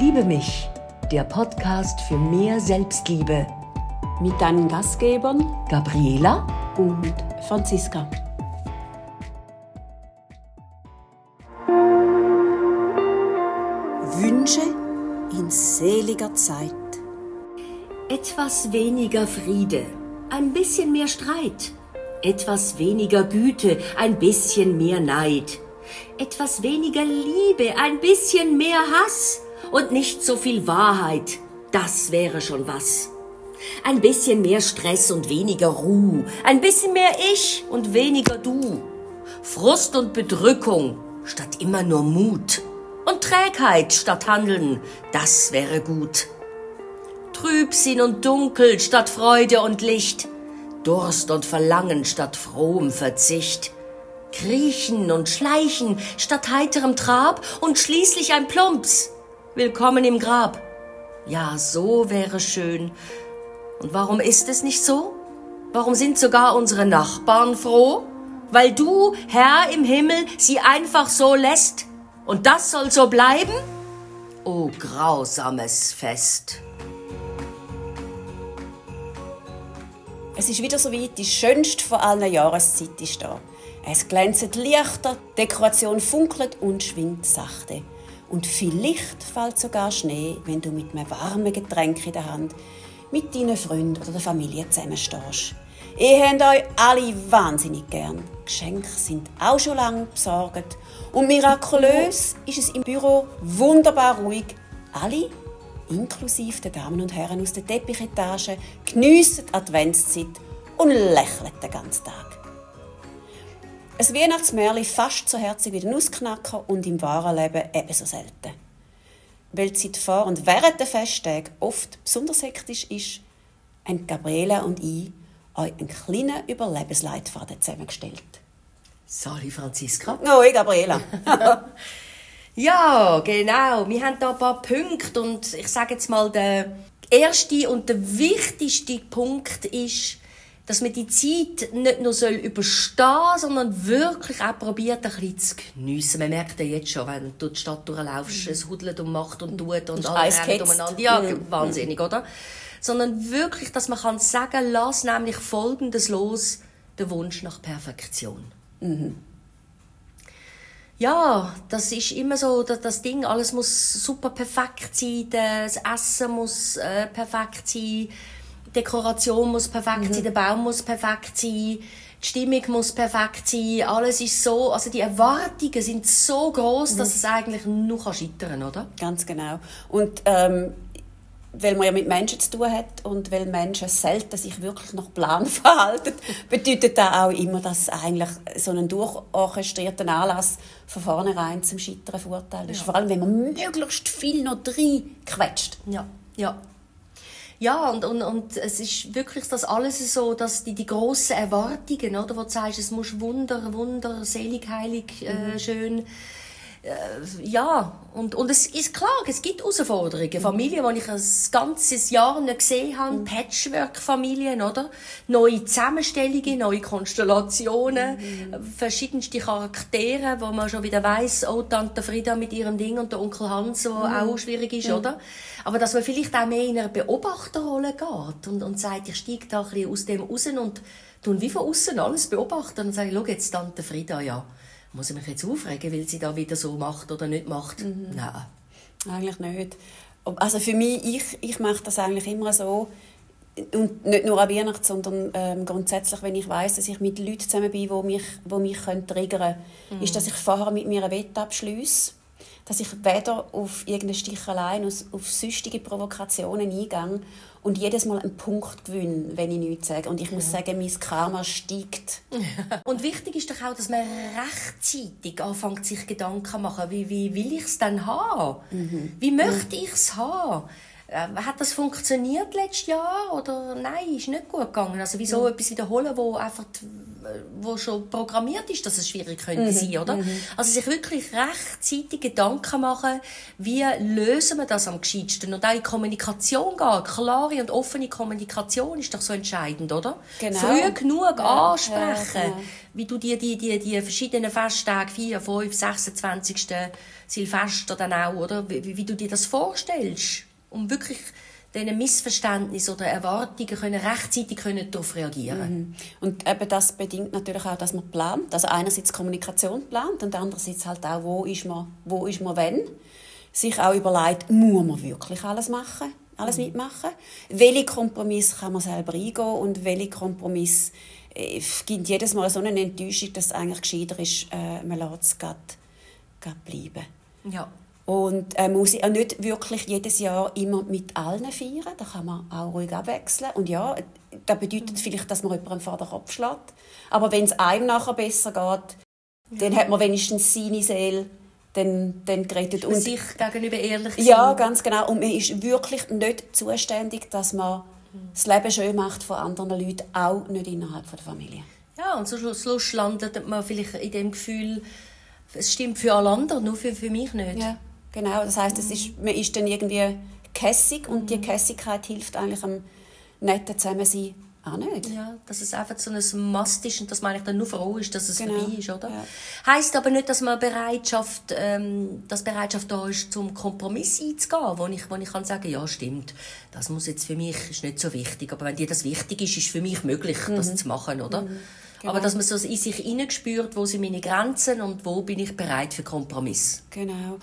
Liebe mich, der Podcast für mehr Selbstliebe. Mit deinen Gastgebern Gabriela und Franziska. Wünsche in seliger Zeit. Etwas weniger Friede, ein bisschen mehr Streit. Etwas weniger Güte, ein bisschen mehr Neid. Etwas weniger Liebe, ein bisschen mehr Hass. Und nicht so viel Wahrheit, das wäre schon was. Ein bisschen mehr Stress und weniger Ruhe. Ein bisschen mehr Ich und weniger Du. Frust und Bedrückung statt immer nur Mut. Und Trägheit statt Handeln, das wäre gut. Trübsinn und Dunkel statt Freude und Licht. Durst und Verlangen statt frohem Verzicht. Kriechen und Schleichen statt heiterem Trab und schließlich ein Plumps. Willkommen im Grab. Ja, so wäre schön. Und warum ist es nicht so? Warum sind sogar unsere Nachbarn froh? Weil du, Herr im Himmel, sie einfach so lässt? Und das soll so bleiben? O grausames Fest. Es ist wieder so weit, die schönste von allen Jahreszeiten ist da. Es glänzen Lichter, Dekoration funkelt und schwingt sachte. Und vielleicht fällt sogar Schnee, wenn du mit einem warmen Getränk in der Hand mit deinen Freunden oder der Familie zusammenstehst. Ihr habt euch alle wahnsinnig gern. Geschenke sind auch schon lange besorgt. Und mirakulös ist es im Büro wunderbar ruhig. Alle, inklusive der Damen und Herren aus der Teppichetage, geniessen die Adventszeit und lächeln den ganzen Tag. Ein Weihnachtsmärchen fast so herzig wie der Nussknacker und im wahren Leben ebenso selten. Weil die Zeit vor und während der Festtagen oft besonders hektisch ist, haben Gabriela und ich euch einen kleinen Überlebensleitfaden zusammengestellt. Sorry, Franziska. Oh, ich, Gabriela. ja, genau. Wir haben da ein paar Punkte und ich sage jetzt mal, der erste und der wichtigste Punkt ist, dass man die Zeit nicht nur soll überstehen sondern wirklich auch probiert, ein bisschen zu geniessen. Man merkt ja jetzt schon, wenn du die Stadt durchlaufst, es hudelt und macht und tut und alle rennen umeinander. Ja, mhm. wahnsinnig, oder? Sondern wirklich, dass man kann sagen, lass nämlich Folgendes los, der Wunsch nach Perfektion. Mhm. Ja, das ist immer so das, das Ding, alles muss super perfekt sein, das Essen muss äh, perfekt sein, Dekoration muss perfekt mhm. sein, der Baum muss perfekt sein, die Stimmung muss perfekt sein, alles ist so, also die Erwartungen sind so groß, mhm. dass es eigentlich nur scheitern kann, oder? Ganz genau. Und ähm, weil man ja mit Menschen zu tun hat und weil Menschen selten sich wirklich nach Plan verhalten, bedeutet das auch immer, dass eigentlich so ein durchorchestrierter Anlass von vornherein zum Scheitern verurteilt ist. Ja. Vor allem, wenn man möglichst viel noch drin quetscht. Ja, ja. Ja, und, und, und es ist wirklich das alles so, dass die, die grossen Erwartungen, oder, wo du sagst, es muss wunder, wunder, selig, heilig, äh, mhm. schön, äh, ja, und, und es ist klar, es gibt Herausforderungen. Familien, die ich ein ganzes Jahr nicht gesehen habe, mhm. Patchwork-Familien, oder? Neue Zusammenstellungen, neue Konstellationen, mhm. verschiedenste Charaktere, wo man schon wieder weiss, oh, Tante Frieda mit ihrem Ding und der Onkel Hans, der mhm. auch schwierig ist, mhm. oder? Aber dass man vielleicht auch mehr in eine Beobachterrolle geht und, und sagt, ich steige da ein bisschen aus dem raus und tun wie von außen alles beobachten und sage, schau jetzt Tante Frieda, ja muss ich mich jetzt aufregen, weil sie da wieder so macht oder nicht macht? Mhm. Nein. Eigentlich nicht. Also für mich, ich, ich mache das eigentlich immer so, und nicht nur an Weihnachten, sondern ähm, grundsätzlich, wenn ich weiß, dass ich mit Leuten zusammen bin, die mich, die mich können triggern können, mhm. ist, dass ich vorher mit mir ein Wett abschliesse, dass ich weder auf irgendeine Sticheleien, auf, auf süchtige Provokationen eingehe und jedes Mal einen Punkt gewinne, wenn ich nichts sage. Und ich muss ja. sagen, mein Karma steigt. und wichtig ist doch auch, dass man rechtzeitig anfängt, sich Gedanken zu machen, wie, wie will ich es denn haben? Mhm. Wie möchte ich es haben? Äh, hat das funktioniert letztes Jahr oder nein, ist nicht gut gegangen? Also wieso mhm. etwas wiederholen, wo einfach wo schon programmiert ist, dass es schwierig könnte mhm. sein, oder? Mhm. Also sich wirklich rechtzeitig Gedanken machen, wie lösen wir das am gescheitsten und auch in Kommunikation gehen. Klare und offene Kommunikation ist doch so entscheidend, oder? Genau. Früh genug ja. ansprechen, ja, genau. wie du dir die, die, die verschiedenen Festtage, 4, 5, 26. Silvester dann auch, oder? Wie, wie du dir das vorstellst um wirklich diesen Missverständnissen oder Erwartungen können rechtzeitig können darauf reagieren mhm. Und eben das bedingt natürlich auch, dass man plant. Also einerseits Kommunikation plant und andererseits halt auch, wo ist man, wo ist man wenn. Sich auch überlegt, muss man wirklich alles machen, alles mhm. mitmachen? Welche Kompromisse kann man selber eingehen und welche Kompromisse äh, gibt jedes Mal so eine Enttäuschung, dass es eigentlich gescheiter ist, äh, man lässt es grad, grad bleiben. Ja. Und äh, muss ich auch nicht wirklich jedes Jahr immer mit allen feiern. Da kann man auch ruhig abwechseln. Und ja, das bedeutet vielleicht, dass man jemanden vor den Kopf schlägt. Aber wenn es einem nachher besser geht, ja. dann hat man wenigstens seine Seele dann, dann gerettet. Und sich gegenüber ehrlich sein. Ja, ganz genau. Und man ist wirklich nicht zuständig, dass man das Leben schön macht von anderen Leuten, auch nicht innerhalb der Familie. Ja, und zum Schluss landet man vielleicht in dem Gefühl, es stimmt für alle anderen, nur für, für mich nicht. Ja. Genau, das heißt, es ist, man ist dann irgendwie kässig und die Kässigkeit hilft eigentlich am netten Zusammensein auch nicht. Ja, dass es einfach so ein Mast ist und dass man eigentlich dann nur froh ist, dass es genau. vorbei ist, oder? Ja. Heißt aber nicht, dass man Bereitschaft, ähm, dass Bereitschaft da ist, zum Kompromiss einzugehen, wo ich, wo ich kann sagen, ja, stimmt, das muss jetzt für mich ist nicht so wichtig, aber wenn dir das wichtig ist, ist für mich möglich, mhm. das zu machen, oder? Mhm. Genau. Aber dass man so in sich hineinspürt, wo sind meine Grenzen und wo bin ich bereit für Kompromiss. Genau.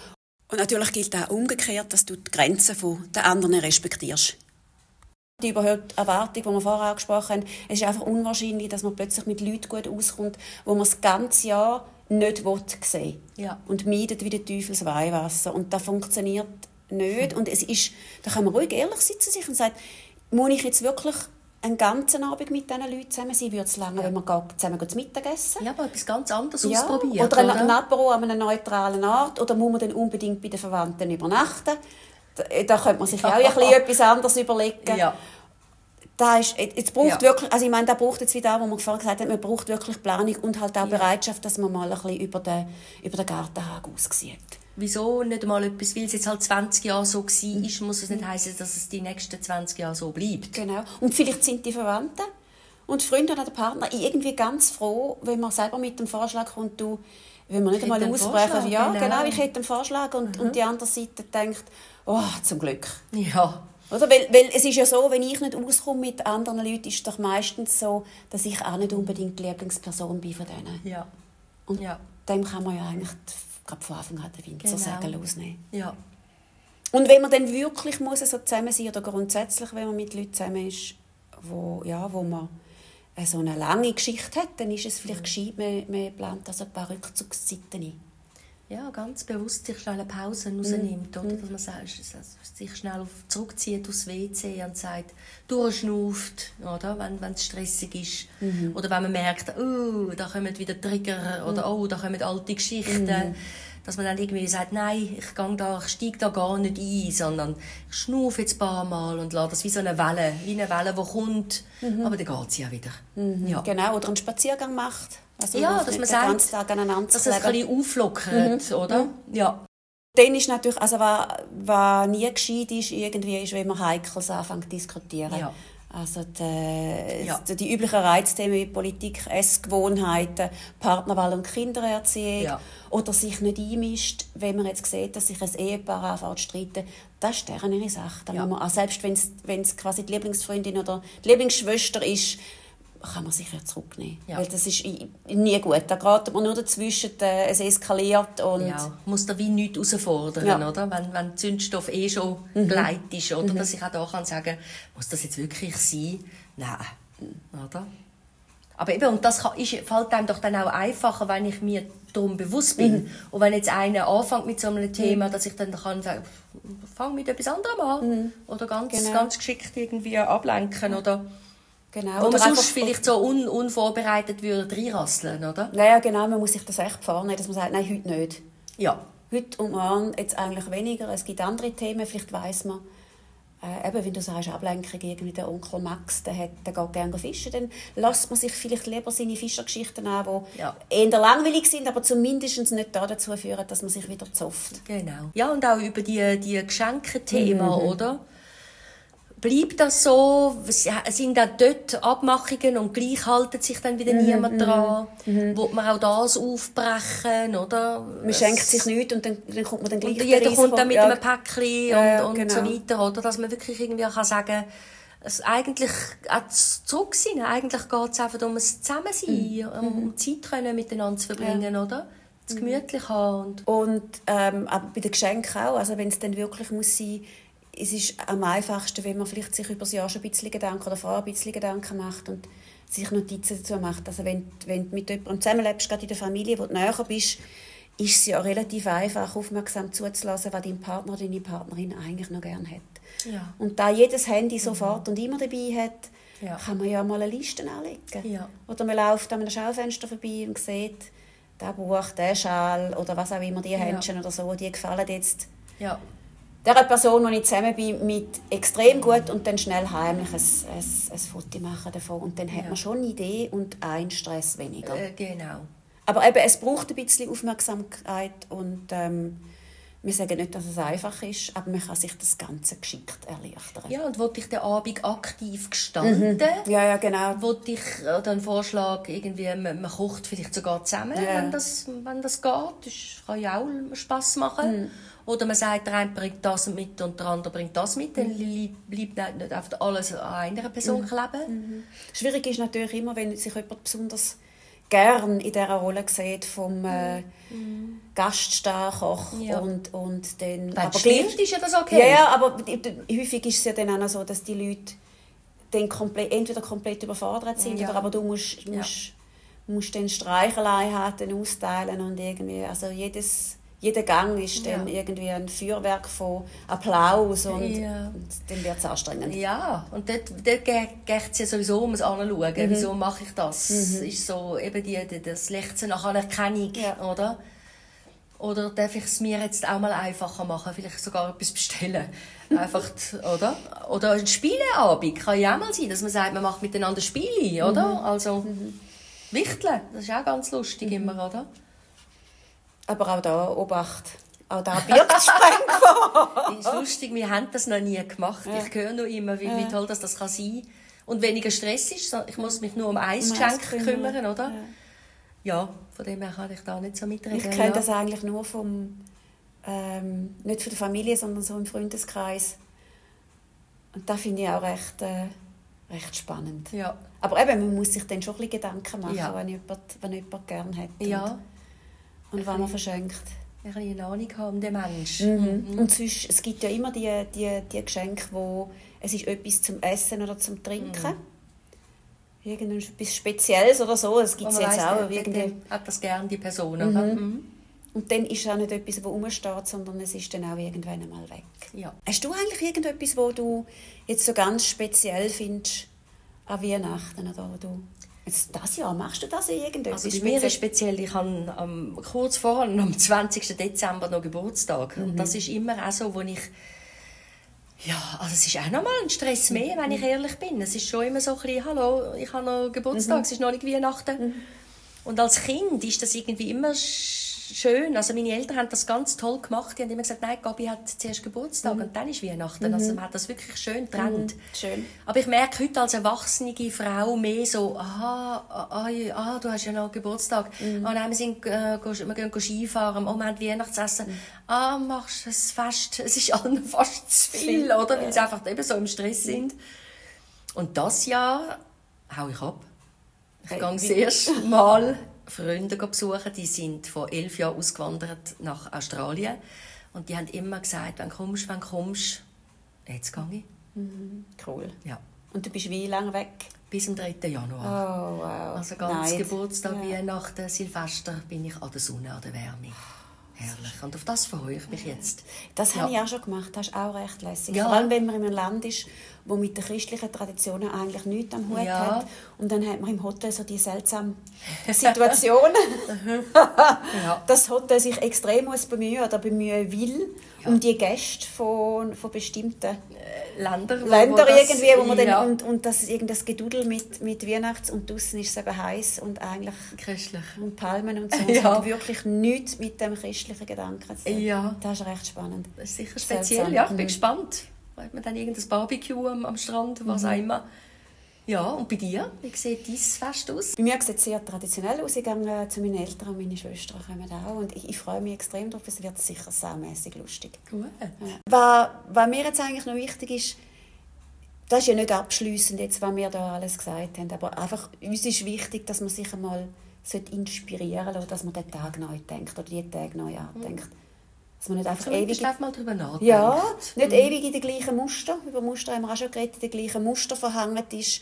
Und natürlich gilt auch umgekehrt, dass du die Grenzen der anderen respektierst. Die überhaupt Erwartung, die wir vorher angesprochen haben, es ist einfach unwahrscheinlich, dass man plötzlich mit Leuten gut auskommt, wo man das ganze Jahr nicht sehen will. Ja. Und meidet wie der Teufels Weihwasser. Und das funktioniert nicht. Und es ist, da kann man ruhig ehrlich sein zu sich und sagen, muss ich jetzt wirklich einen ganzen Abend mit diesen Leuten zusammen sein, würde es lange, ja. wenn wir zusammen zu Mittag essen. Ja, aber etwas ganz anderes ja. ausprobieren. Oder, oder? ein Apero an einem neutralen Ort. Oder muss man dann unbedingt bei den Verwandten übernachten? Da, da könnte man sich ja. auch ein bisschen etwas anderes überlegen. Ja. Da ist, jetzt braucht ja. wirklich, also ich meine, da braucht jetzt wieder, wo man vorhin gesagt hat, man braucht wirklich Planung und halt auch. Bereitschaft, dass man mal ein bisschen über den, über den Gartenhag aussieht wieso nicht mal etwas, weil es jetzt halt 20 Jahre so war, muss es nicht heißen, dass es die nächsten 20 Jahre so bleibt. Genau. Und vielleicht sind die Verwandten und Freunde oder der Partner irgendwie ganz froh, wenn man selber mit dem Vorschlag kommt, du, wenn man nicht einmal aussprechen, ja, genau. genau. ich hätte einen Vorschlag und, mhm. und die andere Seite denkt, oh, zum Glück. Ja. Oder? Weil, weil es ist ja so, wenn ich nicht auskomme mit anderen Leuten, ist es doch meistens so, dass ich auch nicht unbedingt die Lieblingsperson bin von denen. Ja. Und ja. dem kann man ja eigentlich gerade von Anfang an den Winzer genau. sagen losnehmen. Ja. Und wenn man dann wirklich muss so zusammen sein oder grundsätzlich, wenn man mit Leuten zusammen ist, wo, ja, wo man so eine lange Geschichte hat, dann ist es vielleicht mhm. gescheit, man, man plant also ein paar Rückzugszeiten ein ja, ganz bewusst sich schnell eine Pause rausnimmt, oder? dass man sich schnell zurückzieht aufs WC und sagt, durchschnauft, oder? wenn es stressig ist. Mhm. Oder wenn man merkt, oh, da kommen wieder Trigger oder oh, da kommen alte Geschichten. Mhm. Dass man dann irgendwie sagt, nein, ich, gang da, ich steige da gar nicht ein, sondern ich schnaufe jetzt ein paar Mal und lasse das wie so eine Welle, wie eine Welle, die kommt, mhm. aber dann geht sie ja wieder. Mhm. Ja. Genau, oder einen Spaziergang macht. Also ja, dass man sagt, dass es ein bisschen auflockert, mhm. oder? Mhm. Ja. Dann ist natürlich, also was, was nie gescheit ist, irgendwie ist, wenn man Heikles anfängt zu diskutieren. Ja. Also die, ja. die üblichen Reizthemen wie Politik, Essgewohnheiten, Partnerwahl und Kindererziehung ja. oder sich nicht einmischt, wenn man jetzt sieht, dass sich ein Ehepaar anfängt zu streiten, das ist deren ihre Sache. ja. man, auch selbst wenn es quasi die Lieblingsfreundin oder die Lieblingsschwester ist, kann man sich ja zurücknehmen. Ja. Weil das ist nie gut. Da geht man nur dazwischen, äh, es eskaliert und... Ja, muss da wie nichts herausfordern, ja. oder? Wenn, wenn Zündstoff eh schon mhm. bereit ist, oder? Mhm. Dass ich auch da kann sagen, muss das jetzt wirklich sein? Nein, oder? Aber eben, und das kann, ist, fällt einem doch dann auch einfacher, wenn ich mir darum bewusst bin. Mhm. Und wenn jetzt einer anfängt mit so einem Thema, mhm. dass ich dann kann sagen, fang mit etwas anderem an. Mhm. Oder ganz, genau. ganz geschickt irgendwie ablenken, oder... Genau. Wo man sonst vielleicht so un unvorbereitet würde reinrasseln, oder? Naja, genau, man muss sich das echt vornehmen, dass man sagt, nein, heute nicht. Ja. Heute und morgen jetzt eigentlich weniger, es gibt andere Themen, vielleicht weiss man, äh, eben, wenn du sagst, Ablenkung, irgendwie der Onkel Max, der, hat, der geht gerne fischen, dann lässt man sich vielleicht lieber seine Fischergeschichten an, die ja. eher langweilig sind, aber zumindest nicht dazu führen, dass man sich wieder zofft. Genau. Ja, und auch über die, die Geschenke-Thema, mhm. oder? Bleibt das so? Sind auch dort Abmachungen und gleich haltet sich dann wieder mhm, niemand mhm, dran? Mhm. Will man auch das aufbrechen, oder? Man schenkt sich nichts und dann, dann kommt man dann gleich Und jeder kommt dann mit ja. einem Päckchen ja, und, und genau. so weiter, oder? Dass man wirklich irgendwie kann sagen es eigentlich auch zurück sein. Eigentlich geht es einfach um das Zusammensein, mhm. um Zeit können miteinander zu verbringen, ja. oder? Das mhm. gemütlich haben. Und, und ähm, aber bei den Geschenken auch. Also wenn es dann wirklich muss sein es ist am einfachsten, wenn man vielleicht sich über das Jahr schon ein bisschen Gedanken oder vorher ein bisschen Gedanken macht und sich Notizen dazu macht. Also wenn, wenn du mit jemandem zusammenlebst, gerade in der Familie, wo du näher bist, ist es ja relativ einfach, aufmerksam zuzulassen, was dein Partner oder deine Partnerin eigentlich noch gerne hat. Ja. Und da jedes Handy sofort mhm. und immer dabei hat, ja. kann man ja mal eine Liste anlegen. Ja. Oder man läuft an einem Schaufenster vorbei und sieht, der Buch, der Schal oder was auch immer, die Händchen oder so, die gefallen jetzt der Person, die ich zusammen bin, mit extrem gut und dann schnell heimlich ein, ein, ein Foto machen davon. Und dann ja. hat man schon eine Idee und einen Stress weniger. Äh, genau. Aber eben, es braucht ein bisschen Aufmerksamkeit und ähm, wir sagen nicht, dass es einfach ist, aber man kann sich das Ganze geschickt erleichtern. Ja, und wollte ich den Abend aktiv gestalten? Mhm. Ja, ja, genau. Wollte ich äh, einen Vorschlag, irgendwie, man, man, kocht vielleicht sogar zusammen, ja. wenn, das, wenn das geht. Das kann ja auch Spass machen. Mhm. Oder man sagt, der eine bringt das mit und der andere bringt das mit. Dann bleibt nicht einfach alles an einer Person mhm. kleben. Mhm. Schwierig ist natürlich immer, wenn sich jemand besonders gern in dieser Rolle sieht vom äh, mhm. Gaststarkoch ja. und, und dann... Wenn aber stimmt, ist ja das okay. Ja, aber häufig ist es ja dann auch so, dass die Leute dann komplett, entweder komplett überfordert sind ja. oder aber du musst, musst, ja. musst dann Streicheleinheiten austeilen und irgendwie, also jedes jeder Gang ist dann ja. irgendwie ein Feuerwerk von Applaus und, ja. und dann wird es anstrengend. Ja, und dort, dort geht es ja sowieso um das Anschauen. Mhm. Wieso mache ich das? Mhm. ist so eben die, das Lechzen nach Anerkennung, ja. oder? Oder darf ich es mir jetzt auch mal einfacher machen? Vielleicht sogar etwas bestellen. Einfach, oder? Oder ein Spieleabend kann ja auch mal sein, dass man sagt, man macht miteinander Spiele, oder? Mhm. Also, mhm. Wichteln, das ist auch ganz lustig mhm. immer, oder? Aber auch da Obacht. Auch da birgt Sprenggefahr. ist lustig, wir haben das noch nie gemacht. Ja. Ich höre noch immer, wie, wie toll das, das kann sein kann. Und weniger Stress ist. Ich muss mich nur um Eisgeschenk um kümmern, oder? Ja. ja. von dem her kann ich da nicht so mitreden. Ich kenne ja. das eigentlich nur vom, ähm, nicht von der Familie, sondern so im Freundeskreis. Und da finde ich auch recht, äh, recht spannend. Ja. Aber eben, man muss sich dann schon ein bisschen Gedanken machen, ja. wenn, jemand, wenn jemand gerne hat. Ja. Und wenn man verschenkt. Ein eine Ahnung haben den Menschen. Mhm. Mhm. Und sonst, es gibt ja immer die, die, die Geschenke, wo es ist etwas zum Essen oder zum Trinken. Mhm. Irgendetwas Spezielles oder so. Das gibt es jetzt weiss, auch. Irgendwie. Hat das gerne die Person, mhm. mhm. Und dann ist es auch nicht etwas, das rumsteht, sondern es ist dann auch irgendwann einmal weg. Ja. Hast du eigentlich irgendetwas, wo du jetzt so ganz speziell findest an Weihnachten? Oder wo du Jetzt das Jahr, machst du das irgendetwas? Also bei mir ist speziell, ich habe ähm, kurz vorher, am 20. Dezember noch Geburtstag. Mhm. Und das ist immer auch so, wo ich ja, also es ist auch nochmal ein Stress mehr, wenn ich mhm. ehrlich bin. Es ist schon immer so ein bisschen, hallo, ich habe noch Geburtstag, mhm. es ist noch nicht Weihnachten. Mhm. Und als Kind ist das irgendwie immer schön. Also meine Eltern haben das ganz toll gemacht. Die haben immer gesagt, nein, Gabi hat zuerst Geburtstag mhm. und dann ist Weihnachten. Mhm. Also man hat das wirklich schön getrennt. Mhm. Schön. Aber ich merke heute als erwachsene Frau mehr so, aha, ah, ah, du hast ja noch Geburtstag. Mhm. Ah, nein, wir, sind, äh, wir gehen Skifahren. Oh, wir haben Weihnachtsessen. Mhm. Ah, machst du es fest. Es ist allen fast zu viel, oder? Weil sie einfach eben so im Stress sind. Und das Jahr hau ich ab. Ich hey, gehe das erste Mal Freunde besuchen, die sind vor elf Jahren ausgewandert nach Australien. Und die haben immer gesagt, wenn du kommst, wenn kommst, jetzt gehe ich. Mhm. Cool. Ja. Und du bist wie lange weg? Bis zum 3. Januar. Oh, wow. Also ganz Nein. Geburtstag, ja. Weihnachten, Silvester bin ich an der Sonne, an der Wärme. Herrlich. Und auf das freue ich mich jetzt. Das ja. habe ich auch schon gemacht. Das ist auch recht lässig. Ja. Vor allem, wenn man in einem Land ist, wo mit den christlichen Traditionen eigentlich nichts am Hut Ja. hat. Und dann hat man im Hotel so die seltsame Situation, Ja. dass das Hotel sich extrem muss bemühen oder bemühen will um die Gäste von, von bestimmten Länder, wo- Ländern wo das- irgendwie, wo man ja, dann, und, und das ist irgendein Gedudel mit, mit Weihnachts- und draussen ist es eben heiß und eigentlich christlich. und Palmen und so. Ja. Es hat wirklich nichts mit dem christlichen Gedanken zu tun. Ja. Das ist recht spannend. Das ist sicher Seltsam. speziell, ja. Ich bin Mhm. gespannt. Hat man dann irgendein Barbecue am, am Strand, was Mhm. auch immer. Ja, und bei dir? Wie sieht dein Fest aus? Bei mir sieht es sehr traditionell aus. Ich gehe äh, zu meinen Eltern und meine Schwestern kommen auch. Und ich, ich freue mich extrem darauf. Es wird sicher saumässig lustig. Gut. Was, was mir jetzt eigentlich noch wichtig ist, das ist ja nicht abschließend jetzt, was wir da alles gesagt haben, aber einfach, uns ist wichtig, dass man sich einmal inspirieren sollte, dass man den Tag neu denkt oder die Tage neu andenkt. Dass man nicht einfach ewig... Zumindest mal drüber nachdenken. Ja, nicht ewig in den gleichen Muster. Über Muster haben wir auch schon geredet, in den gleichen Muster verhangen ist.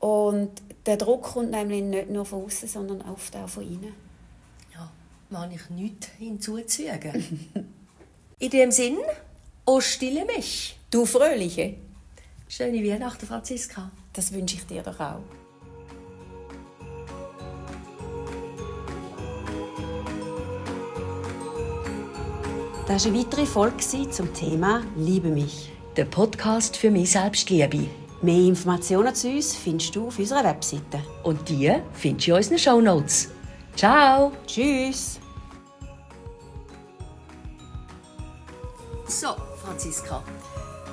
Und der Druck kommt nämlich nicht nur von außen, sondern oft auch von innen. Ja, mag ich nichts hinzuzufügen. In dem Sinn, oh stille mich. Du Fröhliche, Schöne Weihnachten, Franziska. das wünsche ich dir doch auch. Das war eine weitere Folge zum Thema Liebe mich. Der Podcast für mich Selbstliebe. Mehr Informationen zu uns findest du auf unserer Webseite. Und die findest du in unseren Shownotes. Ciao! Tschüss! So, Franziska.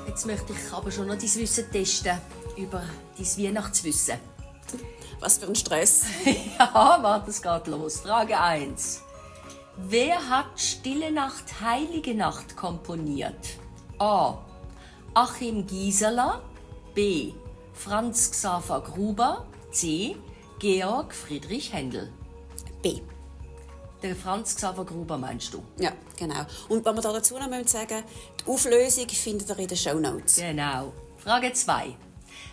Jetzt möchte ich aber schon noch dein Wissen testen über dein Weihnachtswissen. Was für ein Stress. Ja, warte, es geht los. Frage 1. Wer hat Stille Nacht, Heilige Nacht komponiert? A. Achim Gieseler. B. Franz Xaver Gruber. C. Georg Friedrich Händel. B. Der Franz Xaver Gruber meinst du? Ja, genau. Und was wir da dazu noch müssen sagen die Auflösung findet ihr in den Show Notes. Genau. Frage 2.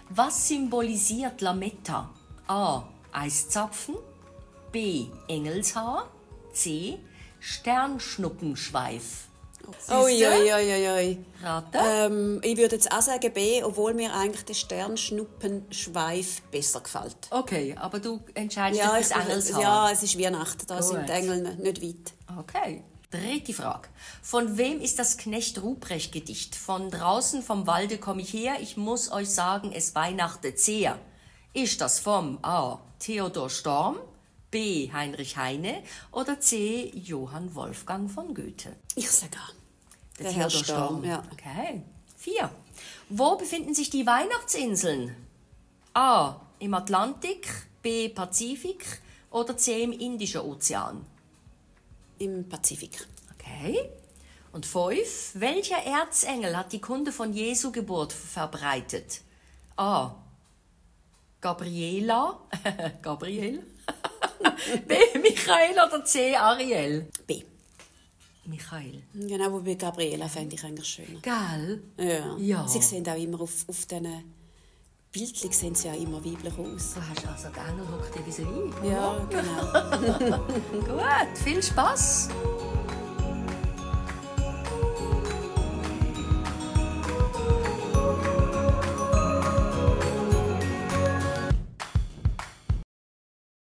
Was symbolisiert Lametta? A. Eiszapfen. B. Engelshaar. C. Sternschnuppenschweif. Ui, ui, ui, ui. Raten? Ähm, ich würde jetzt auch sagen B, obwohl mir eigentlich der Sternschnuppenschweif besser gefällt. Okay, aber du entscheidest Ja, dich ich, fürs Engelshaar. ja, es ist Weihnachten, da Gut. sind die Engel nicht weit. Okay. Dritte Frage. Von wem ist das Knecht Ruprecht Gedicht? Von draußen vom Walde komme ich her, ich muss euch sagen, es weihnachtet sehr. Ist das vom A. Theodor Storm, B. Heinrich Heine oder C. Johann Wolfgang von Goethe? Ich sage A. Der, Der Herr Storm, ja. Okay. Vier. Wo befinden sich die Weihnachtsinseln? A. Im Atlantik, B. Pazifik oder C. im Indischen Ozean? Im Pazifik. Okay. Und fünf. Welcher Erzengel hat die Kunde von Jesu Geburt verbreitet? A. Gabriela. Gabriel. B. Michael oder C. Ariel? B. Michael. Genau, wo bei Gabriela fände ich eigentlich schöner. Gell? Ja. Ja. Sie sehen auch immer auf, auf diesen Bildchen sehen sie ja immer weiblich aus. Du hast also Engel hockt dir vis-à-vis. Ja, genau. Gut, viel Spaß.